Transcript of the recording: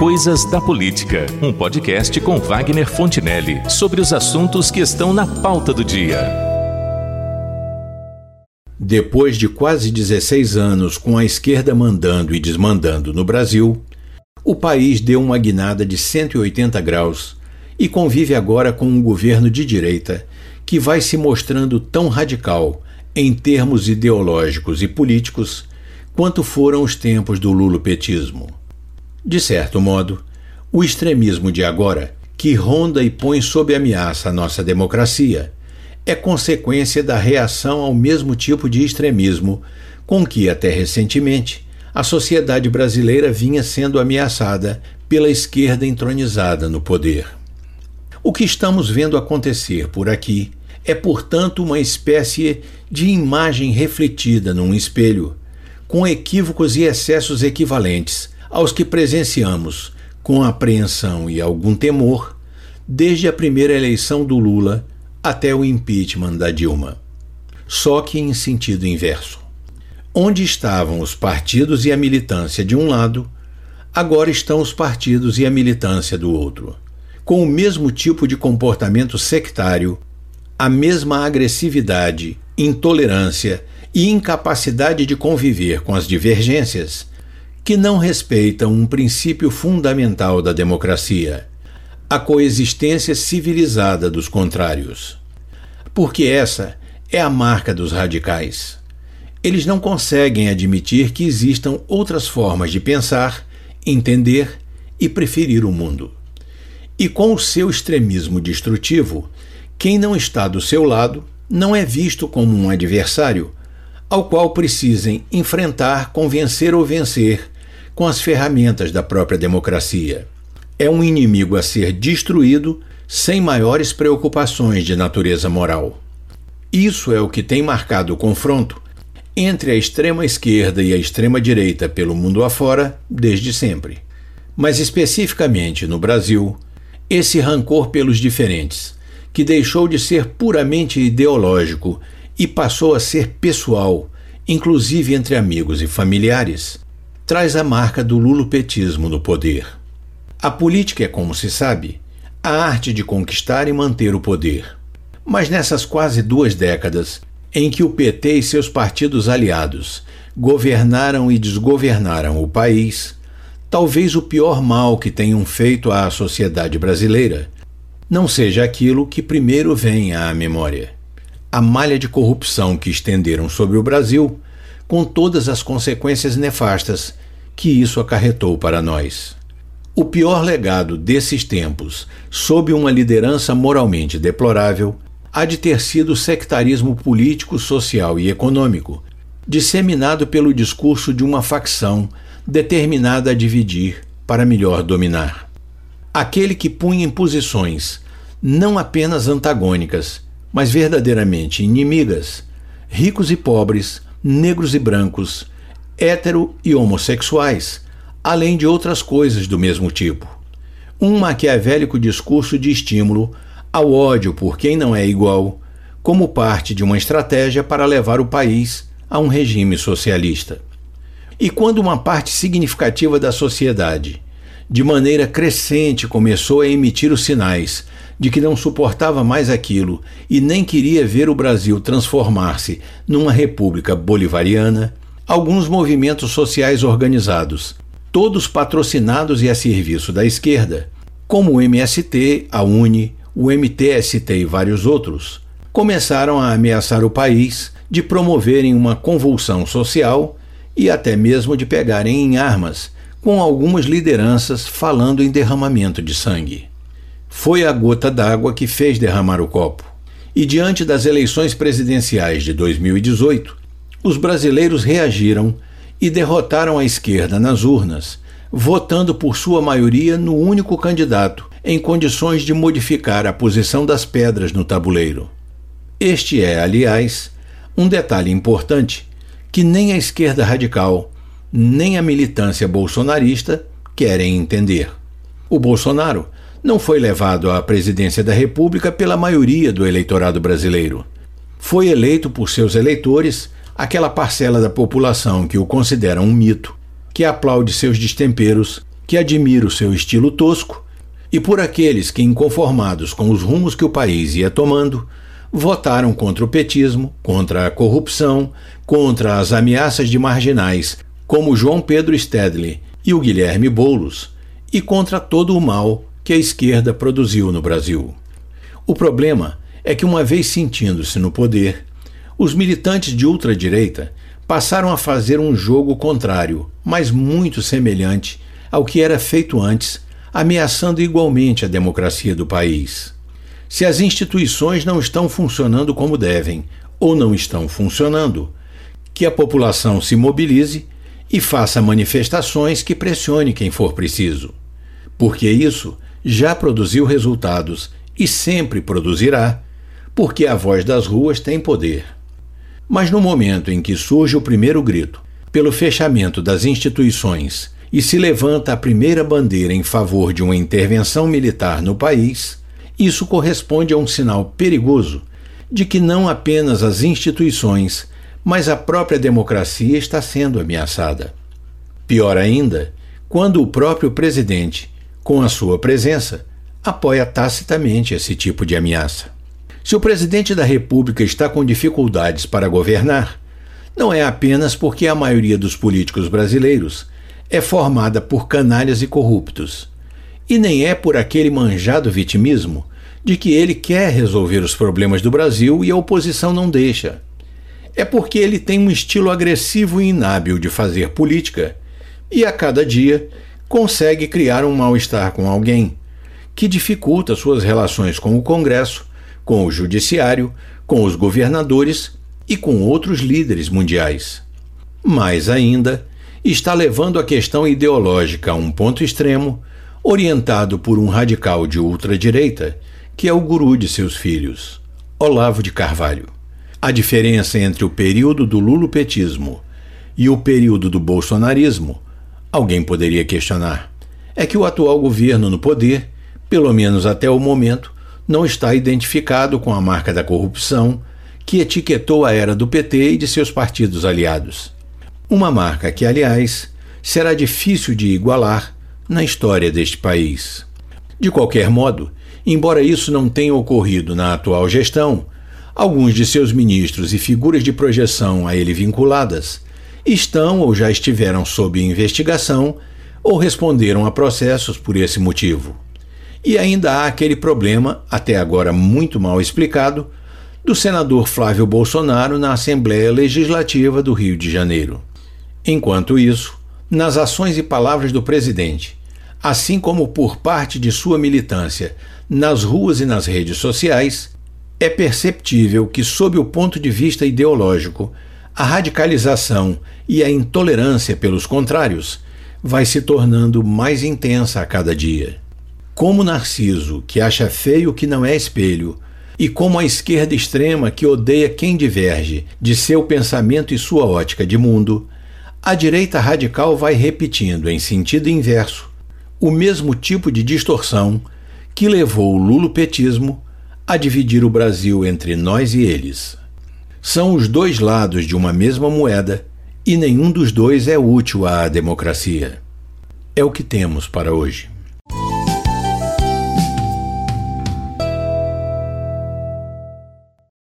Coisas da Política, um podcast com Wagner Fontinelli sobre os assuntos que estão na pauta do dia. Depois de quase 16 anos com a esquerda mandando e desmandando no Brasil, o país deu uma guinada de 180 graus e convive agora com um governo de direita que vai se mostrando tão radical em termos ideológicos e políticos quanto foram os tempos do lulopetismo. De certo modo, o extremismo de agora, que ronda e põe sob ameaça a nossa democracia, é consequência da reação ao mesmo tipo de extremismo com que, até recentemente, a sociedade brasileira vinha sendo ameaçada pela esquerda entronizada no poder. O que estamos vendo acontecer por aqui é, portanto, uma espécie de imagem refletida num espelho, com equívocos e excessos equivalentes aos que presenciamos com apreensão e algum temor desde a primeira eleição do Lula até o impeachment da Dilma. Só que em sentido inverso. Onde estavam os partidos e a militância de um lado, agora estão os partidos e a militância do outro, com o mesmo tipo de comportamento sectário, a mesma agressividade, intolerância e incapacidade de conviver com as divergências que não respeitam um princípio fundamental da democracia, a coexistência civilizada dos contrários. Porque essa é a marca dos radicais. Eles não conseguem admitir que existam outras formas de pensar, entender e preferir o mundo. E com o seu extremismo destrutivo, quem não está do seu lado não é visto como um adversário, ao qual precisem enfrentar, convencer ou vencer com as ferramentas da própria democracia. É um inimigo a ser destruído sem maiores preocupações de natureza moral. Isso é o que tem marcado o confronto entre a extrema esquerda e a extrema direita pelo mundo afora desde sempre. Mas especificamente no Brasil, esse rancor pelos diferentes, que deixou de ser puramente ideológico e passou a ser pessoal, inclusive entre amigos e familiares, traz a marca do lulopetismo no poder. A política é, como se sabe, a arte de conquistar e manter o poder. Mas nessas quase duas décadas em que o PT e seus partidos aliados governaram e desgovernaram o país, talvez o pior mal que tenham feito à sociedade brasileira não seja aquilo que primeiro vem à memória a malha de corrupção que estenderam sobre o Brasil, com todas as consequências nefastas que isso acarretou para nós. O pior legado desses tempos, sob uma liderança moralmente deplorável, há de ter sido o sectarismo político, social e econômico, disseminado pelo discurso de uma facção determinada a dividir para melhor dominar. Aquele que punha em posições não apenas antagônicas, mas verdadeiramente inimigas, ricos e pobres, negros e brancos, hétero e homossexuais, além de outras coisas do mesmo tipo. Um maquiavélico discurso de estímulo ao ódio por quem não é igual, como parte de uma estratégia para levar o país a um regime socialista. E quando uma parte significativa da sociedade, de maneira crescente, começou a emitir os sinais de que não suportava mais aquilo e nem queria ver o Brasil transformar-se numa república bolivariana, alguns movimentos sociais organizados, todos patrocinados e a serviço da esquerda, como o MST, a UNE, o MTST e vários outros, começaram a ameaçar o país de promoverem uma convulsão social e até mesmo de pegarem em armas, com algumas lideranças falando em derramamento de sangue. Foi a gota d'água que fez derramar o copo. E diante das eleições presidenciais de 2018, os brasileiros reagiram e derrotaram a esquerda nas urnas, votando por sua maioria no único candidato em condições de modificar a posição das pedras no tabuleiro. Este é, aliás, um detalhe importante que nem a esquerda radical, nem a militância bolsonarista querem entender. O Bolsonaro não foi levado à presidência da República pela maioria do eleitorado brasileiro. Foi eleito por seus eleitores, aquela parcela da população que o considera um mito, que aplaude seus destemperos, que admira o seu estilo tosco e por aqueles que, inconformados com os rumos que o país ia tomando, votaram contra o petismo, contra a corrupção, contra as ameaças de marginais como João Pedro Stedley e o Guilherme Boulos, e contra todo o mal que a esquerda produziu no Brasil. O problema é que, uma vez sentindo-se no poder, os militantes de ultradireita passaram a fazer um jogo contrário, mas muito semelhante ao que era feito antes, ameaçando igualmente a democracia do país. Se as instituições não estão funcionando como devem, ou não estão funcionando, que a população se mobilize e faça manifestações que pressione quem for preciso. Porque isso já produziu resultados e sempre produzirá, porque a voz das ruas tem poder. Mas no momento em que surge o primeiro grito, pelo fechamento das instituições e se levanta a primeira bandeira em favor de uma intervenção militar no país, isso corresponde a um sinal perigoso de que não apenas as instituições, mas a própria democracia está sendo ameaçada. Pior ainda, quando o próprio presidente, com a sua presença, apoia tacitamente esse tipo de ameaça. Se o presidente da República está com dificuldades para governar, não é apenas porque a maioria dos políticos brasileiros é formada por canalhas e corruptos, e nem é por aquele manjado vitimismo de que ele quer resolver os problemas do Brasil e a oposição não deixa. É porque ele tem um estilo agressivo e inábil de fazer política e a cada dia consegue criar um mal-estar com alguém, que dificulta suas relações com o Congresso, com o Judiciário, com os governadores e com outros líderes mundiais. Mais ainda, está levando a questão ideológica a um ponto extremo, orientado por um radical de ultradireita que é o guru de seus filhos, Olavo de Carvalho. A diferença entre o período do lulopetismo e o período do bolsonarismo, alguém poderia questionar, é que o atual governo no poder, pelo menos até o momento, não está identificado com a marca da corrupção que etiquetou a era do PT e de seus partidos aliados. Uma marca que, aliás, será difícil de igualar na história deste país. De qualquer modo, Embora isso não tenha ocorrido na atual gestão, alguns de seus ministros e figuras de projeção a ele vinculadas estão ou já estiveram sob investigação ou responderam a processos por esse motivo. E ainda há aquele problema, até agora muito mal explicado, do senador Flávio Bolsonaro na Assembleia Legislativa do Rio de Janeiro. Enquanto isso, nas ações e palavras do presidente, assim como por parte de sua militância nas ruas e nas redes sociais, é perceptível que, sob o ponto de vista ideológico, a radicalização e a intolerância pelos contrários vai se tornando mais intensa a cada dia. Como Narciso, que acha feio que não é espelho, e como a esquerda extrema que odeia quem diverge de seu pensamento e sua ótica de mundo, a direita radical vai repetindo em sentido inverso o mesmo tipo de distorção que levou o lulopetismo a dividir o Brasil entre nós e eles. São os dois lados de uma mesma moeda e nenhum dos dois é útil à democracia. É o que temos para hoje.